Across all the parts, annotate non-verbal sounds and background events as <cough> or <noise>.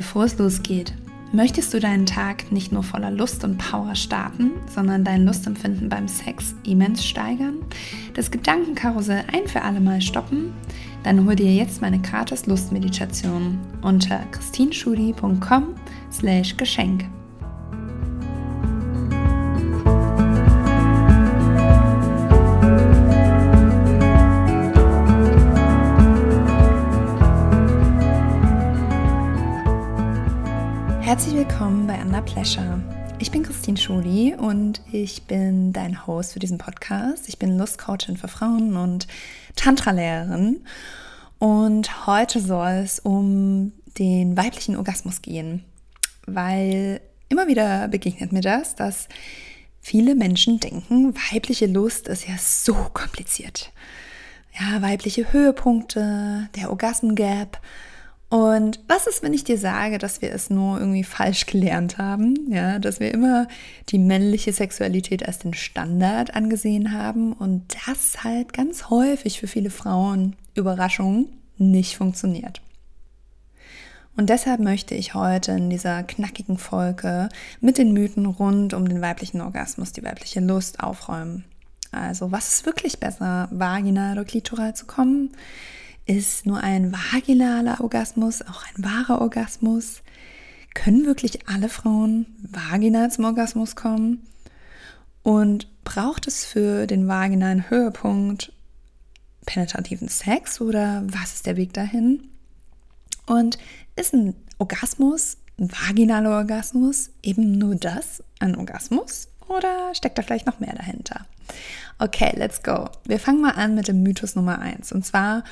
Bevor es losgeht, möchtest du deinen Tag nicht nur voller Lust und Power starten, sondern dein Lustempfinden beim Sex immens steigern, das Gedankenkarussell ein für alle Mal stoppen? Dann hol dir jetzt meine gratis Lustmeditation unter christinschudi.com Pleasure. Ich bin Christine Schuli und ich bin dein Host für diesen Podcast. Ich bin Lustcoachin für Frauen und Tantra-Lehrerin. Und heute soll es um den weiblichen Orgasmus gehen, weil immer wieder begegnet mir das, dass viele Menschen denken, weibliche Lust ist ja so kompliziert. Ja, weibliche Höhepunkte, der Orgasm-Gap und was ist, wenn ich dir sage, dass wir es nur irgendwie falsch gelernt haben? Ja, dass wir immer die männliche Sexualität als den Standard angesehen haben und das halt ganz häufig für viele Frauen, Überraschung, nicht funktioniert. Und deshalb möchte ich heute in dieser knackigen Folge mit den Mythen rund um den weiblichen Orgasmus, die weibliche Lust aufräumen. Also, was ist wirklich besser, vaginal oder klitoral zu kommen? Ist nur ein vaginaler Orgasmus auch ein wahrer Orgasmus? Können wirklich alle Frauen vaginal zum Orgasmus kommen? Und braucht es für den vaginalen Höhepunkt penetrativen Sex oder was ist der Weg dahin? Und ist ein Orgasmus, ein vaginaler Orgasmus eben nur das, ein Orgasmus? Oder steckt da vielleicht noch mehr dahinter? Okay, let's go. Wir fangen mal an mit dem Mythos Nummer 1. Und zwar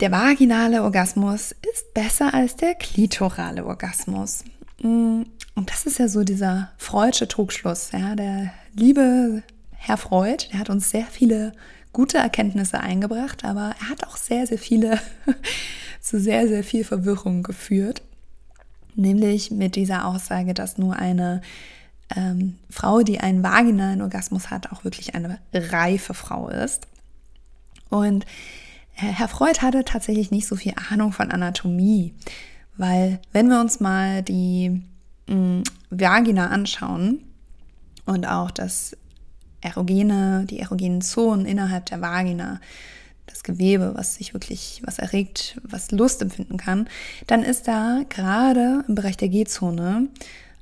der vaginale Orgasmus ist besser als der klitorale Orgasmus. Mm, und das ist ja so dieser freudsche Trugschluss. Ja, der liebe Herr Freud, der hat uns sehr viele gute Erkenntnisse eingebracht, aber er hat auch sehr, sehr viele <laughs> zu sehr, sehr viel Verwirrung geführt. Nämlich mit dieser Aussage, dass nur eine ähm, Frau, die einen vaginalen Orgasmus hat, auch wirklich eine reife Frau ist. Und Herr Freud hatte tatsächlich nicht so viel Ahnung von Anatomie, weil wenn wir uns mal die mh, mm, Vagina anschauen und auch das erogene, die erogenen Zonen innerhalb der Vagina, das Gewebe, was sich wirklich, was erregt, was Lust empfinden kann, dann ist da gerade im Bereich der G-Zone,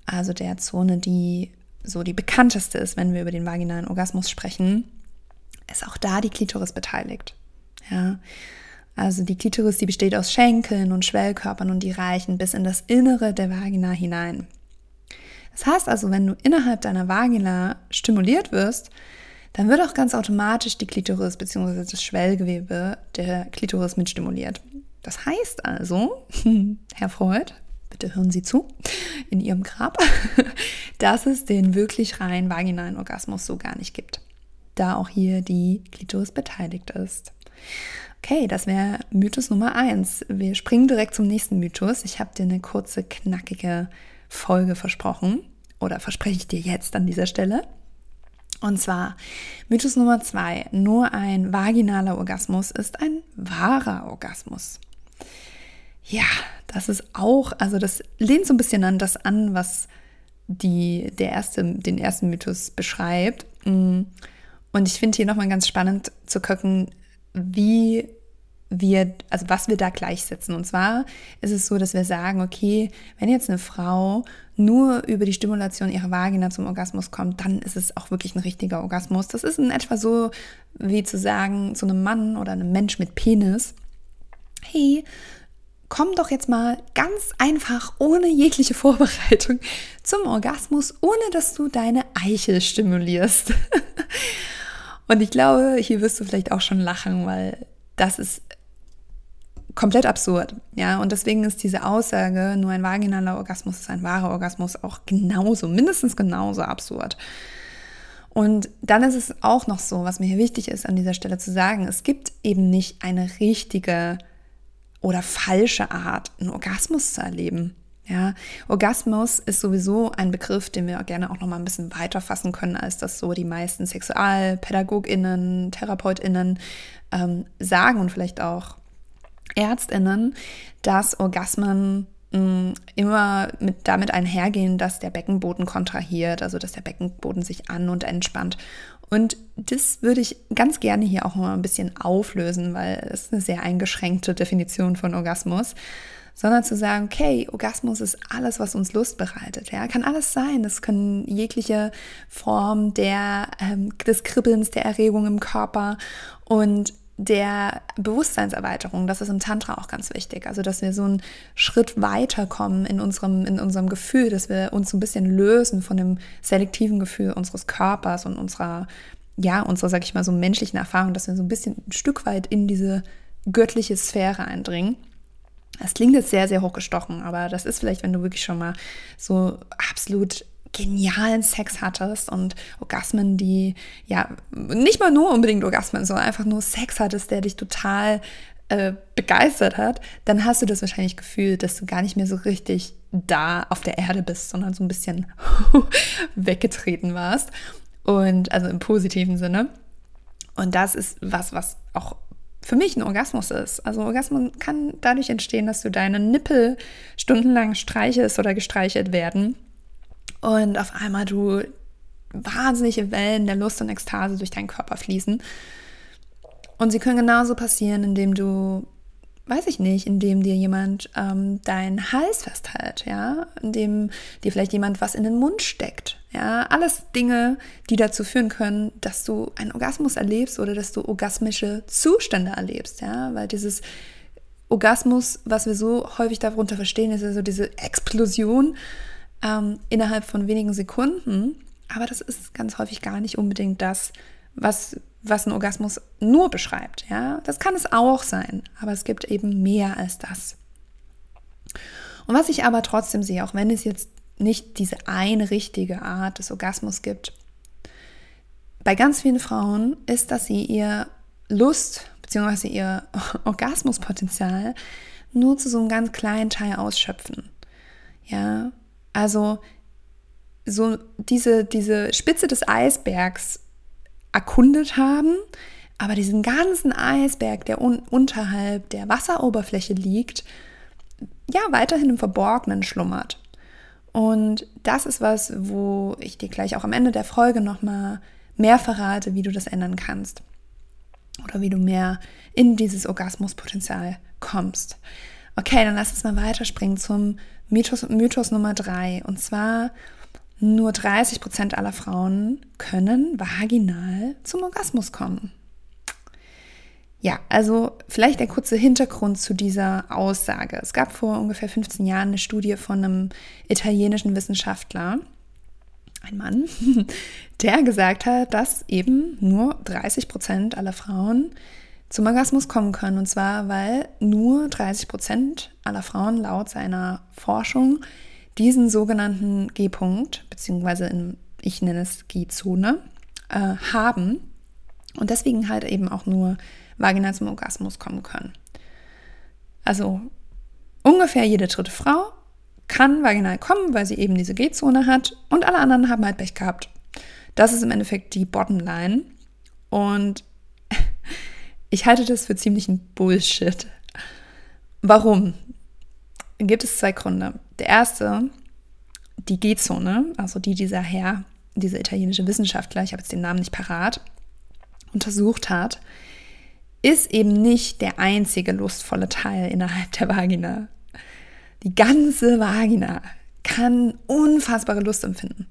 also der Zone, die so die bekannteste ist, wenn wir über den vaginalen Orgasmus sprechen, ist auch da die Klitoris beteiligt. Ja. Also die Klitoris, die besteht aus Schenkeln und Schwellkörpern und die reichen bis in das Innere der Vagina hinein. Das heißt also, wenn du innerhalb deiner Vagina stimuliert wirst, dann wird auch ganz automatisch die Klitoris bzw. das Schwellgewebe der Klitoris mit stimuliert. Das heißt also, <laughs> Herr Freud, bitte hören Sie zu, in Ihrem Grab, <laughs> dass es den wirklich rein vaginalen Orgasmus so gar nicht gibt, da auch hier die Klitoris beteiligt ist. Okay, das wäre Mythos Nummer eins. Wir springen direkt zum nächsten Mythos. Ich habe dir eine kurze, knackige Folge versprochen. Oder verspreche ich dir jetzt an dieser Stelle. Und zwar Mythos Nummer zwei. Nur ein vaginaler Orgasmus ist ein wahrer Orgasmus. Ja, das ist auch, also das lehnt so ein bisschen an das an, was die, der erste, den ersten Mythos beschreibt. Und ich finde hier nochmal ganz spannend zu gucken, wie wir, also was wir da gleichsetzen. Und zwar ist es so, dass wir sagen, okay, wenn jetzt eine Frau nur über die Stimulation ihrer Vagina zum Orgasmus kommt, dann ist es auch wirklich ein richtiger Orgasmus. Das ist in etwa so, wie zu sagen zu einem Mann oder einem Mensch mit Penis, hey, komm doch jetzt mal ganz einfach, ohne jegliche Vorbereitung zum Orgasmus, ohne dass du deine Eichel stimulierst. <laughs> Und ich glaube, hier wirst du vielleicht auch schon lachen, weil das ist komplett absurd. Ja, und deswegen ist diese Aussage, nur ein vaginaler Orgasmus ist ein wahrer Orgasmus, auch genauso, mindestens genauso absurd. Und dann ist es auch noch so, was mir hier wichtig ist, an dieser Stelle zu sagen, es gibt eben nicht eine richtige oder falsche Art, einen Orgasmus zu erleben. Ja, Orgasmus ist sowieso ein Begriff, den wir gerne auch noch mal ein bisschen weiter fassen können, als das so die meisten SexualpädagogInnen, TherapeutInnen ähm, sagen und vielleicht auch Ärztinnen, dass Orgasmen mm, immer mit, damit einhergehen, dass der Beckenboden kontrahiert, also dass der Beckenboden sich an- und entspannt. Und das würde ich ganz gerne hier auch mal ein bisschen auflösen, weil es eine sehr eingeschränkte Definition von Orgasmus sondern zu sagen, okay, Orgasmus ist alles, was uns Lust bereitet. Ja, kann alles sein. Das können jegliche Form der, ähm, des Kribbelns, der Erregung im Körper und der Bewusstseinserweiterung, das ist im Tantra auch ganz wichtig. Also, dass wir so einen Schritt weiterkommen in unserem, in unserem Gefühl, dass wir uns so ein bisschen lösen von dem selektiven Gefühl unseres Körpers und unserer, ja, unserer, sag ich mal, so menschlichen Erfahrung, dass wir so ein bisschen ein Stück weit in diese göttliche Sphäre eindringen. Das klingt jetzt sehr, sehr hochgestochen, aber das ist vielleicht, wenn du wirklich schon mal so absolut genialen Sex hattest und Orgasmen, die ja nicht mal nur unbedingt Orgasmen, sondern einfach nur Sex hattest, der dich total äh, begeistert hat, dann hast du das wahrscheinlich gefühlt, dass du gar nicht mehr so richtig da auf der Erde bist, sondern so ein bisschen <laughs> weggetreten warst. Und also im positiven Sinne. Und das ist was, was auch für mich ein Orgasmus ist. Also Orgasmus kann dadurch entstehen, dass du deine Nippel stundenlang streichelst oder gestreichelt werden und auf einmal du wahnsinnige Wellen der Lust und Ekstase durch deinen Körper fließen. Und sie können genauso passieren, indem du, weiß ich nicht, indem dir jemand ähm, deinen Hals festhält, ja, indem dir vielleicht jemand was in den Mund steckt, ja, alles Dinge, die dazu führen können, dass du einen Orgasmus erlebst oder dass du orgasmische Zustände erlebst, ja, weil dieses Orgasmus, was wir so häufig darunter verstehen, ist ja so diese Explosion ähm, innerhalb von wenigen Sekunden. Aber das ist ganz häufig gar nicht unbedingt das, was, was ein Orgasmus nur beschreibt. Ja, das kann es auch sein, aber es gibt eben mehr als das. Und was ich aber trotzdem sehe, auch wenn es jetzt nicht diese eine richtige Art des Orgasmus gibt. Bei ganz vielen Frauen ist, dass sie ihr Lust bzw. ihr <laughs> Orgasmuspotenzial nur zu so einem ganz kleinen Teil ausschöpfen. Ja, also so diese, diese Spitze des Eisbergs erkundet haben, aber diesen ganzen Eisberg, der un unterhalb der Wasseroberfläche liegt, ja, weiterhin im Verborgenen schlummert. Und das ist was, wo ich dir gleich auch am Ende der Folge nochmal mehr verrate, wie du das ändern kannst. Oder wie du mehr in dieses Orgasmuspotenzial kommst. Okay, dann lass uns mal weiterspringen zum Mythos, Mythos Nummer drei. Und zwar, nur 30 Prozent aller Frauen können vaginal zum Orgasmus kommen. Ja, also vielleicht der kurze Hintergrund zu dieser Aussage. Es gab vor ungefähr 15 Jahren eine Studie von einem italienischen Wissenschaftler, ein Mann, <laughs> der gesagt hat, dass eben nur 30 Prozent aller Frauen zum Orgasmus kommen können. Und zwar, weil nur 30 Prozent aller Frauen laut seiner Forschung diesen sogenannten G-Punkt, beziehungsweise in, ich nenne es G-Zone, äh, haben. Und deswegen halt eben auch nur vaginal zum Orgasmus kommen können. Also ungefähr jede dritte Frau kann vaginal kommen, weil sie eben diese G-Zone hat und alle anderen haben halt Pech gehabt. Das ist im Endeffekt die Bottomline. Und <laughs> ich halte das für ziemlichen Bullshit. Warum? Gibt es zwei Gründe. Der erste, die G-Zone, also die dieser Herr, dieser italienische Wissenschaftler, ich habe jetzt den Namen nicht parat, untersucht hat, ist eben nicht der einzige lustvolle Teil innerhalb der Vagina. Die ganze Vagina kann unfassbare Lust empfinden.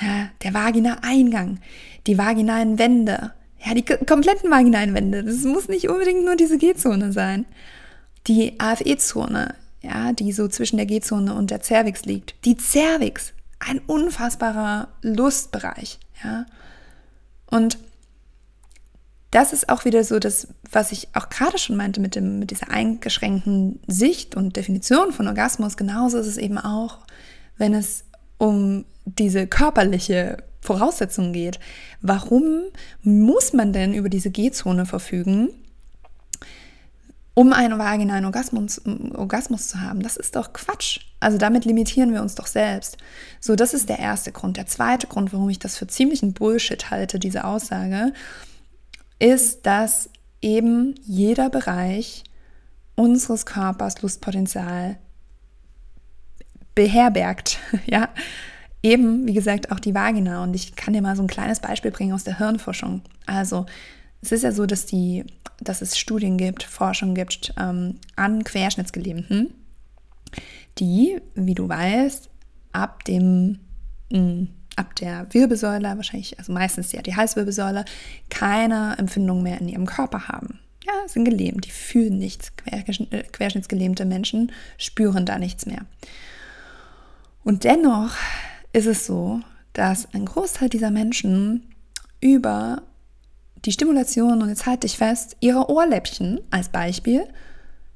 Ja, der Vagina-Eingang, die vaginalen Wände, ja, die kompletten vaginalen Wände. Das muss nicht unbedingt nur diese G-Zone sein. Die AFE-Zone, ja, die so zwischen der G-Zone und der Cervix liegt. Die Cervix, ein unfassbarer Lustbereich, ja. Und das ist auch wieder so das, was ich auch gerade schon meinte mit, dem, mit dieser eingeschränkten Sicht und Definition von Orgasmus. Genauso ist es eben auch, wenn es um diese körperliche Voraussetzung geht. Warum muss man denn über diese G-Zone verfügen, um einen vaginalen Orgasmus, Orgasmus zu haben? Das ist doch Quatsch. Also damit limitieren wir uns doch selbst. So, das ist der erste Grund. Der zweite Grund, warum ich das für ziemlichen Bullshit halte, diese Aussage, ist, dass eben jeder Bereich unseres Körpers Lustpotenzial beherbergt, <laughs> ja, eben, wie gesagt, auch die Vagina. Und ich kann dir mal so ein kleines Beispiel bringen aus der Hirnforschung. Also, es ist ja so, dass, die, dass es Studien gibt, Forschung gibt ähm, an Querschnittsgelähmten, die, wie du weißt, ab dem hm, ab der Wirbelsäule, wahrscheinlich, also meistens ja die Halswirbelsäule, keine Empfindung mehr in ihrem Körper haben. Ja, sind gelähmt, die fühlen nichts. Äh, querschnittsgelähmte Menschen spüren da nichts mehr. Und dennoch ist es so, dass ein Großteil dieser Menschen über die Stimulation, und jetzt halte ich fest, ihrer Ohrläppchen als Beispiel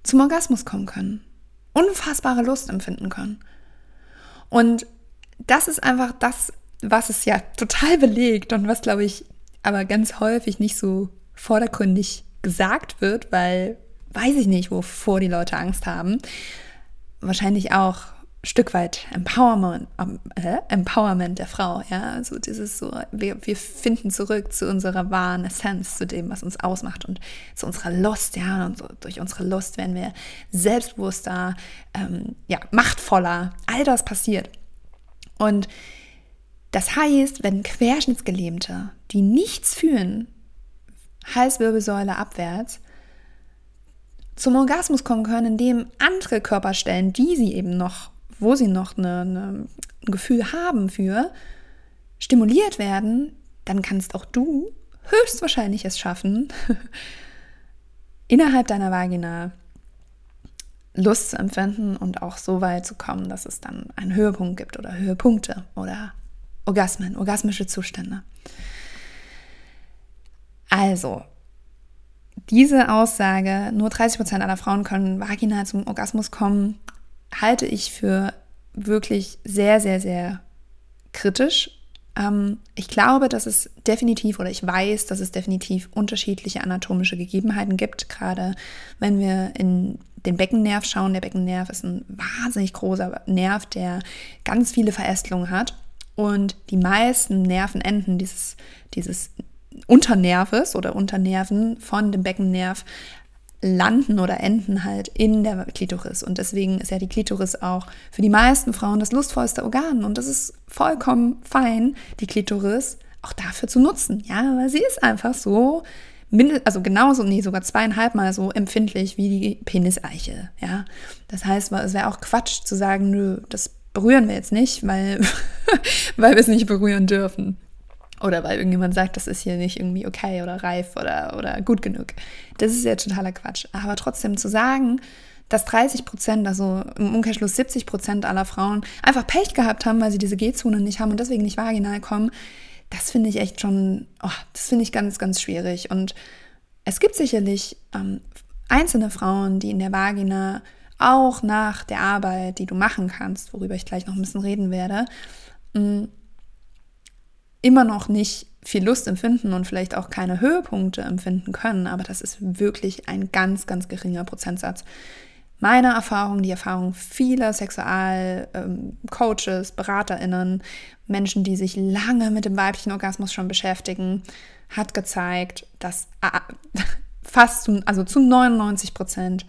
zum Orgasmus kommen können. Unfassbare Lust empfinden können. Und das ist einfach das, was es ja total belegt und was, glaube ich, aber ganz häufig nicht so vordergründig gesagt wird, weil weiß ich nicht, wovor die Leute Angst haben. Wahrscheinlich auch Stück weit Empowerment, äh, Empowerment der Frau, ja, also dieses so, wir, wir finden zurück zu unserer wahren Essenz, zu dem, was uns ausmacht und zu unserer Lust, ja, und so durch unsere Lust werden wir selbstbewusster, ähm, ja, machtvoller, all das passiert. Und das heißt, wenn Querschnittsgelähmte, die nichts fühlen, Halswirbelsäule abwärts, zum Orgasmus kommen können, indem andere Körperstellen, die sie eben noch wo sie noch eine, eine, ein Gefühl haben für, stimuliert werden, dann kannst auch du höchstwahrscheinlich es schaffen, <laughs> innerhalb deiner Vagina Lust zu empfinden und auch so weit zu kommen, dass es dann einen Höhepunkt gibt oder Höhepunkte oder Orgasmen, orgasmische Zustände. Also, diese Aussage, nur 30% aller Frauen können vaginal zum Orgasmus kommen, halte ich für wirklich sehr, sehr, sehr kritisch. Ähm, ich glaube, dass es definitiv oder ich weiß, dass es definitiv unterschiedliche anatomische Gegebenheiten gibt, gerade wenn wir in den Beckennerv schauen. Der Beckennerv ist ein wahnsinnig großer Nerv, der ganz viele Verästelungen hat. Und die meisten Nervenenden dieses, dieses Unternerves oder Unternerven von dem Beckennerv landen oder enden halt in der Klitoris. Und deswegen ist ja die Klitoris auch für die meisten Frauen das lustvollste Organ. Und das ist vollkommen fein, die Klitoris auch dafür zu nutzen. Ja, weil sie ist einfach so, also genauso, nee, sogar zweieinhalb Mal so empfindlich wie die Peniseiche. Ja, das heißt, es wäre auch Quatsch zu sagen, nö, das berühren wir jetzt nicht, weil, <laughs> weil wir es nicht berühren dürfen. Oder weil irgendjemand sagt, das ist hier nicht irgendwie okay oder reif oder, oder gut genug. Das ist ja totaler Quatsch. Aber trotzdem zu sagen, dass 30 Prozent, also im Umkehrschluss 70 Prozent aller Frauen einfach Pech gehabt haben, weil sie diese G-Zone nicht haben und deswegen nicht vaginal kommen, das finde ich echt schon, oh, das finde ich ganz, ganz schwierig. Und es gibt sicherlich ähm, einzelne Frauen, die in der Vagina auch nach der Arbeit, die du machen kannst, worüber ich gleich noch ein bisschen reden werde, mm, immer noch nicht viel Lust empfinden und vielleicht auch keine Höhepunkte empfinden können, aber das ist wirklich ein ganz, ganz geringer Prozentsatz. Meine Erfahrung, die Erfahrung vieler Sexualcoaches, ähm, BeraterInnen, Menschen, die sich lange mit dem weiblichen Orgasmus schon beschäftigen, hat gezeigt, dass <laughs> fast zu, also zu 99 Prozent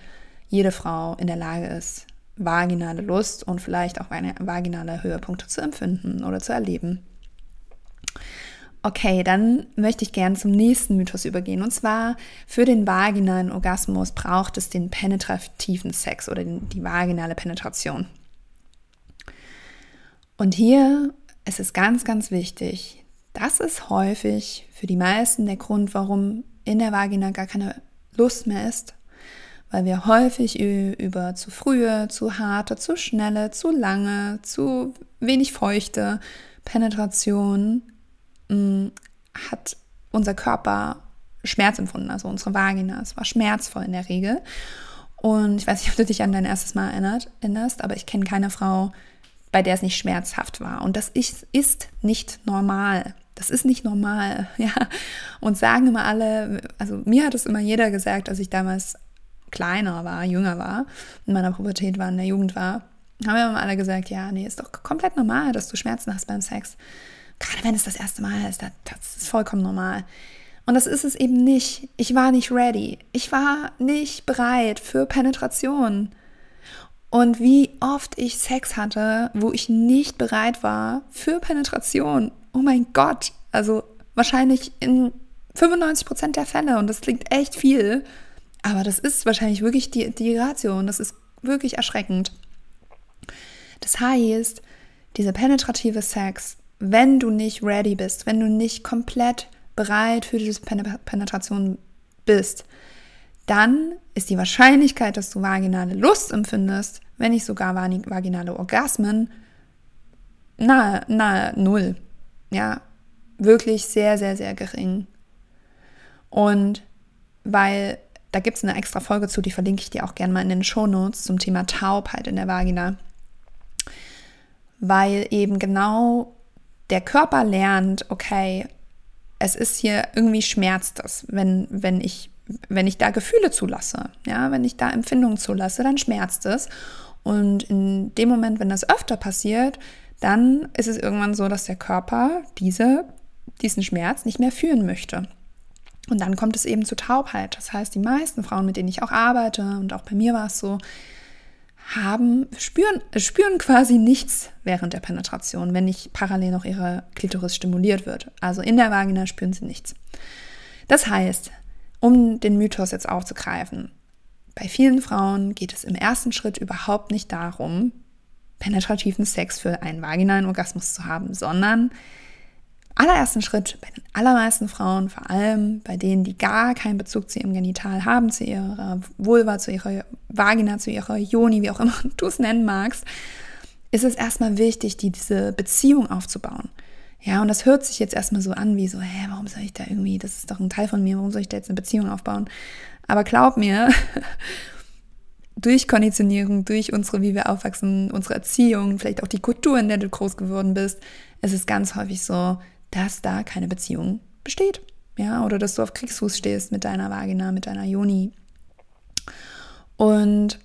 jede Frau in der Lage ist, vaginale Lust und vielleicht auch eine vaginale Höhepunkte zu empfinden oder zu erleben. Okay, dann möchte ich gerne zum nächsten Mythos übergehen. Und zwar, für den vaginalen Orgasmus braucht es den penetrativen Sex oder die vaginale Penetration. Und hier ist es ganz, ganz wichtig, das ist häufig für die meisten der Grund, warum in der Vagina gar keine Lust mehr ist. Weil wir häufig über zu frühe, zu harte, zu schnelle, zu lange, zu wenig feuchte Penetration hat unser Körper Schmerz empfunden, also unsere Vagina. Es war schmerzvoll in der Regel. Und ich weiß nicht, <laughs> ob du dich an dein erstes Mal erinnerst, aber ich kenne keine Frau, bei der es nicht schmerzhaft war. Und das ist, ist nicht normal. Das ist nicht normal, <laughs> ja. Und sagen immer alle, also mir hat es immer jeder gesagt, als ich damals kleiner war, jünger war, in meiner Pubertät war, in der Jugend war, haben immer alle gesagt, ja, nee, ist doch komplett normal, dass du Schmerzen hast beim Sex. Gerade wenn es das erste Mal ist, das ist vollkommen normal. Und das ist es eben nicht. Ich war nicht ready. Ich war nicht bereit für Penetration. Und wie oft ich Sex hatte, wo ich nicht bereit war für Penetration. Oh mein Gott. Also wahrscheinlich in 95 Prozent der Fälle. Und das klingt echt viel. Aber das ist wahrscheinlich wirklich die, die Ratio. Und das ist wirklich erschreckend. Das heißt, dieser penetrative Sex, wenn du nicht ready bist, wenn du nicht komplett bereit für diese Penetration bist, dann ist die Wahrscheinlichkeit, dass du vaginale Lust empfindest, wenn nicht sogar vaginale Orgasmen, nahe, nahe null. Ja, wirklich sehr, sehr, sehr gering. Und weil da gibt es eine extra Folge zu, die verlinke ich dir auch gerne mal in den Shownotes zum Thema Taubheit in der Vagina. Weil eben genau der Körper lernt, okay, es ist hier irgendwie schmerzt das, wenn, wenn ich, wenn ich da Gefühle zulasse. Ja, wenn ich da Empfindungen zulasse, dann schmerzt es. Und in dem Moment, wenn das öfter passiert, dann ist es irgendwann so, dass der Körper diese, diesen Schmerz nicht mehr fühlen möchte. Und dann kommt es eben zu Taubheit. Das heißt, die meisten Frauen, mit denen ich auch arbeite, und auch bei mir war es so, haben, spüren, spüren quasi nichts während der Penetration, wenn nicht parallel noch ihre Klitoris stimuliert wird. Also in der Vagina spüren sie nichts. Das heißt, um den Mythos jetzt aufzugreifen, bei vielen Frauen geht es im ersten Schritt überhaupt nicht darum, penetrativen Sex für einen vaginalen Orgasmus zu haben, sondern allerersten Schritt bei den allermeisten Frauen, vor allem bei denen, die gar keinen Bezug zu ihrem Genital haben, zu ihrer Vulva, zu ihrer Vagina, zu ihrer Joni, wie auch immer <laughs> du es nennen magst, ist es erstmal wichtig, die, diese Beziehung aufzubauen. Ja, und das hört sich jetzt erstmal so an, wie so, hä, warum soll ich da irgendwie, das ist doch ein Teil von mir, warum soll ich da jetzt eine Beziehung aufbauen? Aber glaub mir, <laughs> durch Konditionierung, durch unsere, wie wir aufwachsen, unsere Erziehung, vielleicht auch die Kultur, in der du groß geworden bist, ist es ganz häufig so, dass da keine Beziehung besteht. Ja, oder dass du auf Kriegsfuß stehst mit deiner Vagina, mit deiner Joni. Und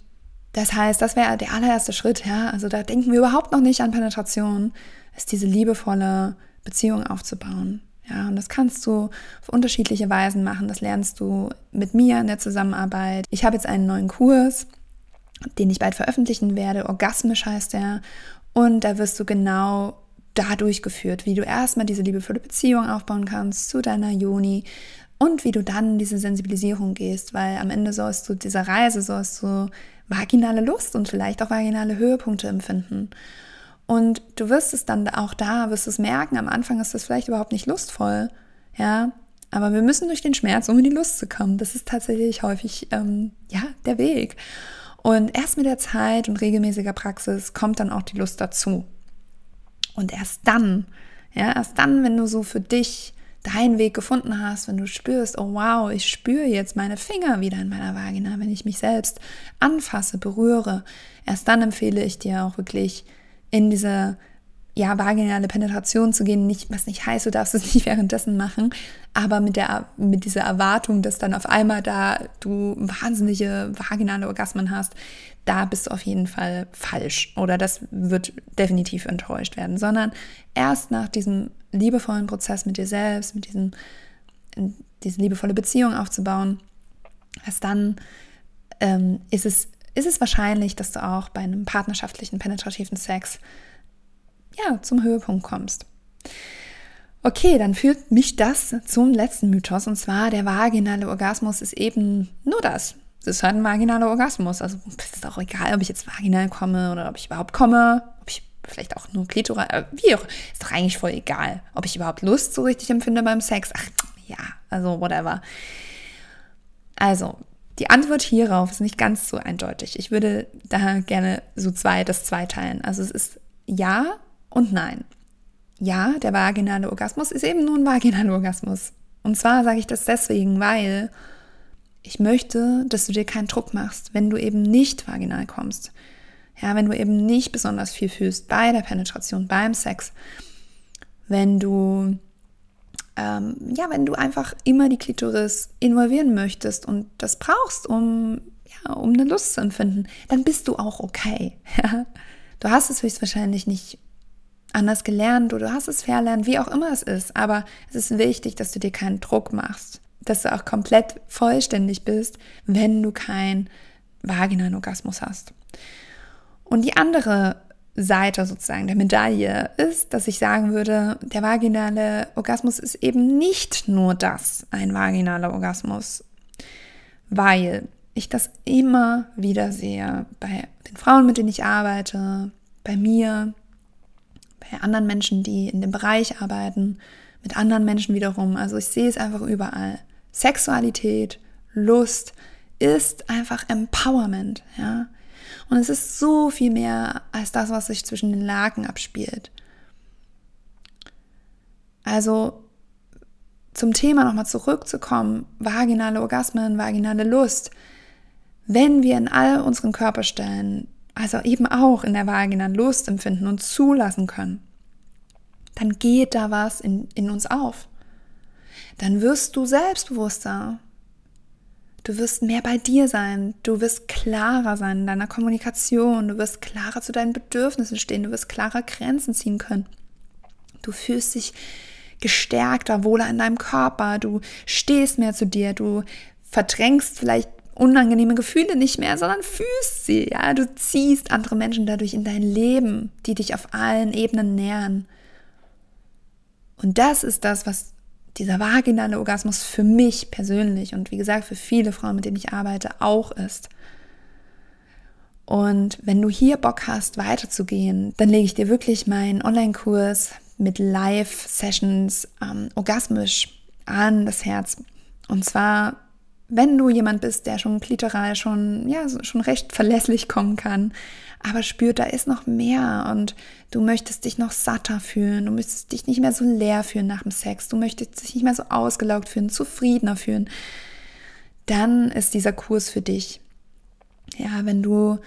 das heißt, das wäre der allererste Schritt, ja. Also da denken wir überhaupt noch nicht an Penetration, ist diese liebevolle Beziehung aufzubauen. Ja, und das kannst du auf unterschiedliche Weisen machen. Das lernst du mit mir in der Zusammenarbeit. Ich habe jetzt einen neuen Kurs, den ich bald veröffentlichen werde. Orgasmisch heißt der. Und da wirst du genau da durchgeführt, wie du erstmal diese liebevolle Beziehung aufbauen kannst zu deiner Joni und wie du dann diese Sensibilisierung gehst, weil am Ende sollst du dieser Reise sollst du vaginale Lust und vielleicht auch vaginale Höhepunkte empfinden. Und du wirst es dann auch da, wirst es merken, am Anfang ist das vielleicht überhaupt nicht lustvoll, ja, aber wir müssen durch den Schmerz, um in die Lust zu kommen. Das ist tatsächlich häufig, ähm, ja, der Weg. Und erst mit der Zeit und regelmäßiger Praxis kommt dann auch die Lust dazu. Und erst dann, ja, erst dann, wenn du so für dich deinen Weg gefunden hast, wenn du spürst, oh wow, ich spüre jetzt meine Finger wieder in meiner Vagina, wenn ich mich selbst anfasse, berühre, erst dann empfehle ich dir auch wirklich in diese ja, vaginale Penetration zu gehen, nicht, was nicht heißt, du darfst es <laughs> nicht währenddessen machen, aber mit, der, mit dieser Erwartung, dass dann auf einmal da du wahnsinnige vaginale Orgasmen hast, da bist du auf jeden Fall falsch oder das wird definitiv enttäuscht werden, sondern erst nach diesem liebevollen Prozess mit dir selbst, mit diesem, diese liebevolle Beziehung aufzubauen, erst dann ähm, ist, es, ist es wahrscheinlich, dass du auch bei einem partnerschaftlichen, penetrativen Sex ja, zum Höhepunkt kommst. Okay, dann führt mich das zum letzten Mythos und zwar der vaginale Orgasmus ist eben nur das. Es ist halt ein vaginaler Orgasmus. Also es ist auch egal, ob ich jetzt vaginal komme oder ob ich überhaupt komme, ob ich vielleicht auch nur Klitoral, äh, wie auch, ist doch eigentlich voll egal, ob ich überhaupt Lust so richtig empfinde beim Sex. Ach ja, also whatever. Also, die Antwort hierauf ist nicht ganz so eindeutig. Ich würde da gerne so zwei, das zweiteilen. Also es ist ja, und nein. Ja, der vaginale Orgasmus ist eben nur ein vaginaler Orgasmus. Und zwar sage ich das deswegen, weil ich möchte, dass du dir keinen Druck machst, wenn du eben nicht vaginal kommst. Ja, wenn du eben nicht besonders viel fühlst bei der Penetration, beim Sex. Wenn du, ähm, ja, wenn du einfach immer die Klitoris involvieren möchtest und das brauchst, um, ja, um eine Lust zu empfinden, dann bist du auch okay. <laughs> Du hast es höchstwahrscheinlich nicht anders gelernt oder du hast es verlernt, wie auch immer es ist. Aber es ist wichtig, dass du dir keinen Druck machst, dass du auch komplett vollständig bist, wenn du keinen vaginalen Orgasmus hast. Und die andere Seite sozusagen der Medaille ist, dass ich sagen würde, der vaginale Orgasmus ist eben nicht nur das, ein vaginaler Orgasmus, weil ich das immer wieder sehe bei den Frauen, mit denen ich arbeite, bei mir, bei anderen Menschen, die in dem Bereich arbeiten, mit anderen Menschen wiederum. Also ich sehe es einfach überall. Sexualität, Lust ist einfach Empowerment, ja. Und es ist so viel mehr als das, was sich zwischen den Laken abspielt. Also zum Thema nochmal zurückzukommen, vaginale Orgasmen, vaginale Lust. Wenn wir in all unseren Körperstellen, also eben auch in der Vagina Lust empfinden und zulassen können, dann geht da was in, in uns auf. Dann wirst du selbstbewusster. Du wirst mehr bei dir sein. Du wirst klarer sein in deiner Kommunikation. Du wirst klarer zu deinen Bedürfnissen stehen. Du wirst klarer Grenzen ziehen können. Du fühlst dich gestärkter, wohler in deinem Körper. Du stehst mehr zu dir. Du verdrängst vielleicht unangenehme Gefühle nicht mehr, sondern fühlst sie. Ja, du ziehst andere Menschen dadurch in dein Leben, die dich auf allen Ebenen nähern. Und das ist das, was dieser vaginale Orgasmus für mich persönlich und wie gesagt für viele Frauen, mit denen ich arbeite, auch ist. Und wenn du hier Bock hast, weiterzugehen, dann lege ich dir wirklich meinen Online-Kurs mit Live-Sessions ähm, orgasmisch an das Herz. Und zwar wenn du jemand bist, der schon klitoral schon, ja, schon recht verlässlich kommen kann, aber spürt, da ist noch mehr und du möchtest dich noch satter fühlen, du möchtest dich nicht mehr so leer fühlen nach dem Sex, du möchtest dich nicht mehr so ausgelaugt fühlen, zufriedener fühlen, dann ist dieser Kurs für dich. Ja, wenn du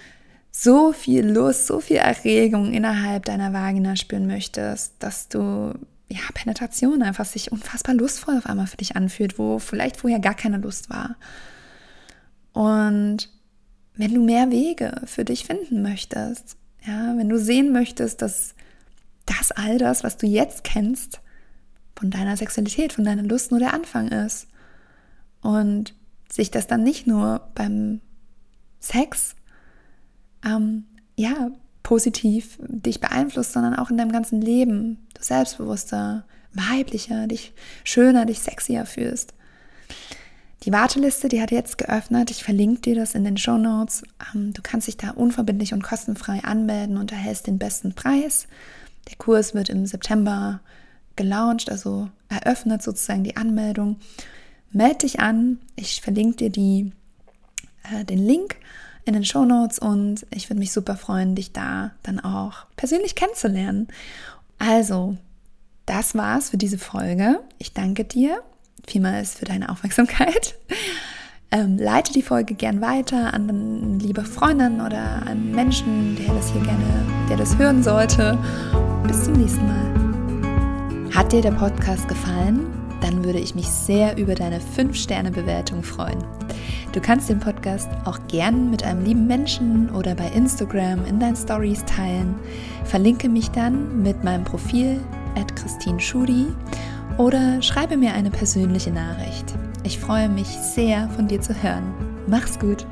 so viel Lust, so viel Erregung innerhalb deiner Vagina spüren möchtest, dass du ja, Penetration einfach sich unfassbar lustvoll auf einmal für dich anfühlt, wo vielleicht vorher gar keine Lust war. Und wenn du mehr Wege für dich finden möchtest, ja, wenn du sehen möchtest, dass das all das, was du jetzt kennst, von deiner Sexualität, von deiner Lust nur der Anfang ist und sich das dann nicht nur beim Sex ähm, ja positiv dich beeinflusst, sondern auch in deinem ganzen Leben. Du selbstbewusster, weiblicher, dich schöner, dich sexier fühlst. Die Warteliste, die hat jetzt geöffnet. Ich verlinke dir das in den Show Notes. Ähm, du kannst dich da unverbindlich und kostenfrei anmelden und erhältst den besten Preis. Der Kurs wird im September gelauncht, also eröffnet sozusagen die Anmeldung. Meld dich an. Ich verlinke dir die, äh, den Link in den Show Notes und ich würde mich super freuen, dich da dann auch persönlich kennenzulernen. Also, das war's für diese Folge. Ich danke dir vielmals für deine Aufmerksamkeit. <laughs> Ähm, leite die Folge gern weiter an liebe Freundinnen oder an Menschen, der das hier gerne, der das hören sollte. Bis zum nächsten Mal. Hat dir der Podcast gefallen? Dann würde ich mich sehr über deine 5-Sterne-Bewertung freuen. Du kannst den Podcast auch gern mit einem lieben Menschen oder bei Instagram in deinen Stories teilen. Verlinke mich dann mit meinem Profil at Christine Schudi oder schreibe mir eine persönliche Nachricht. Ich freue mich sehr, von dir zu hören. Mach's gut!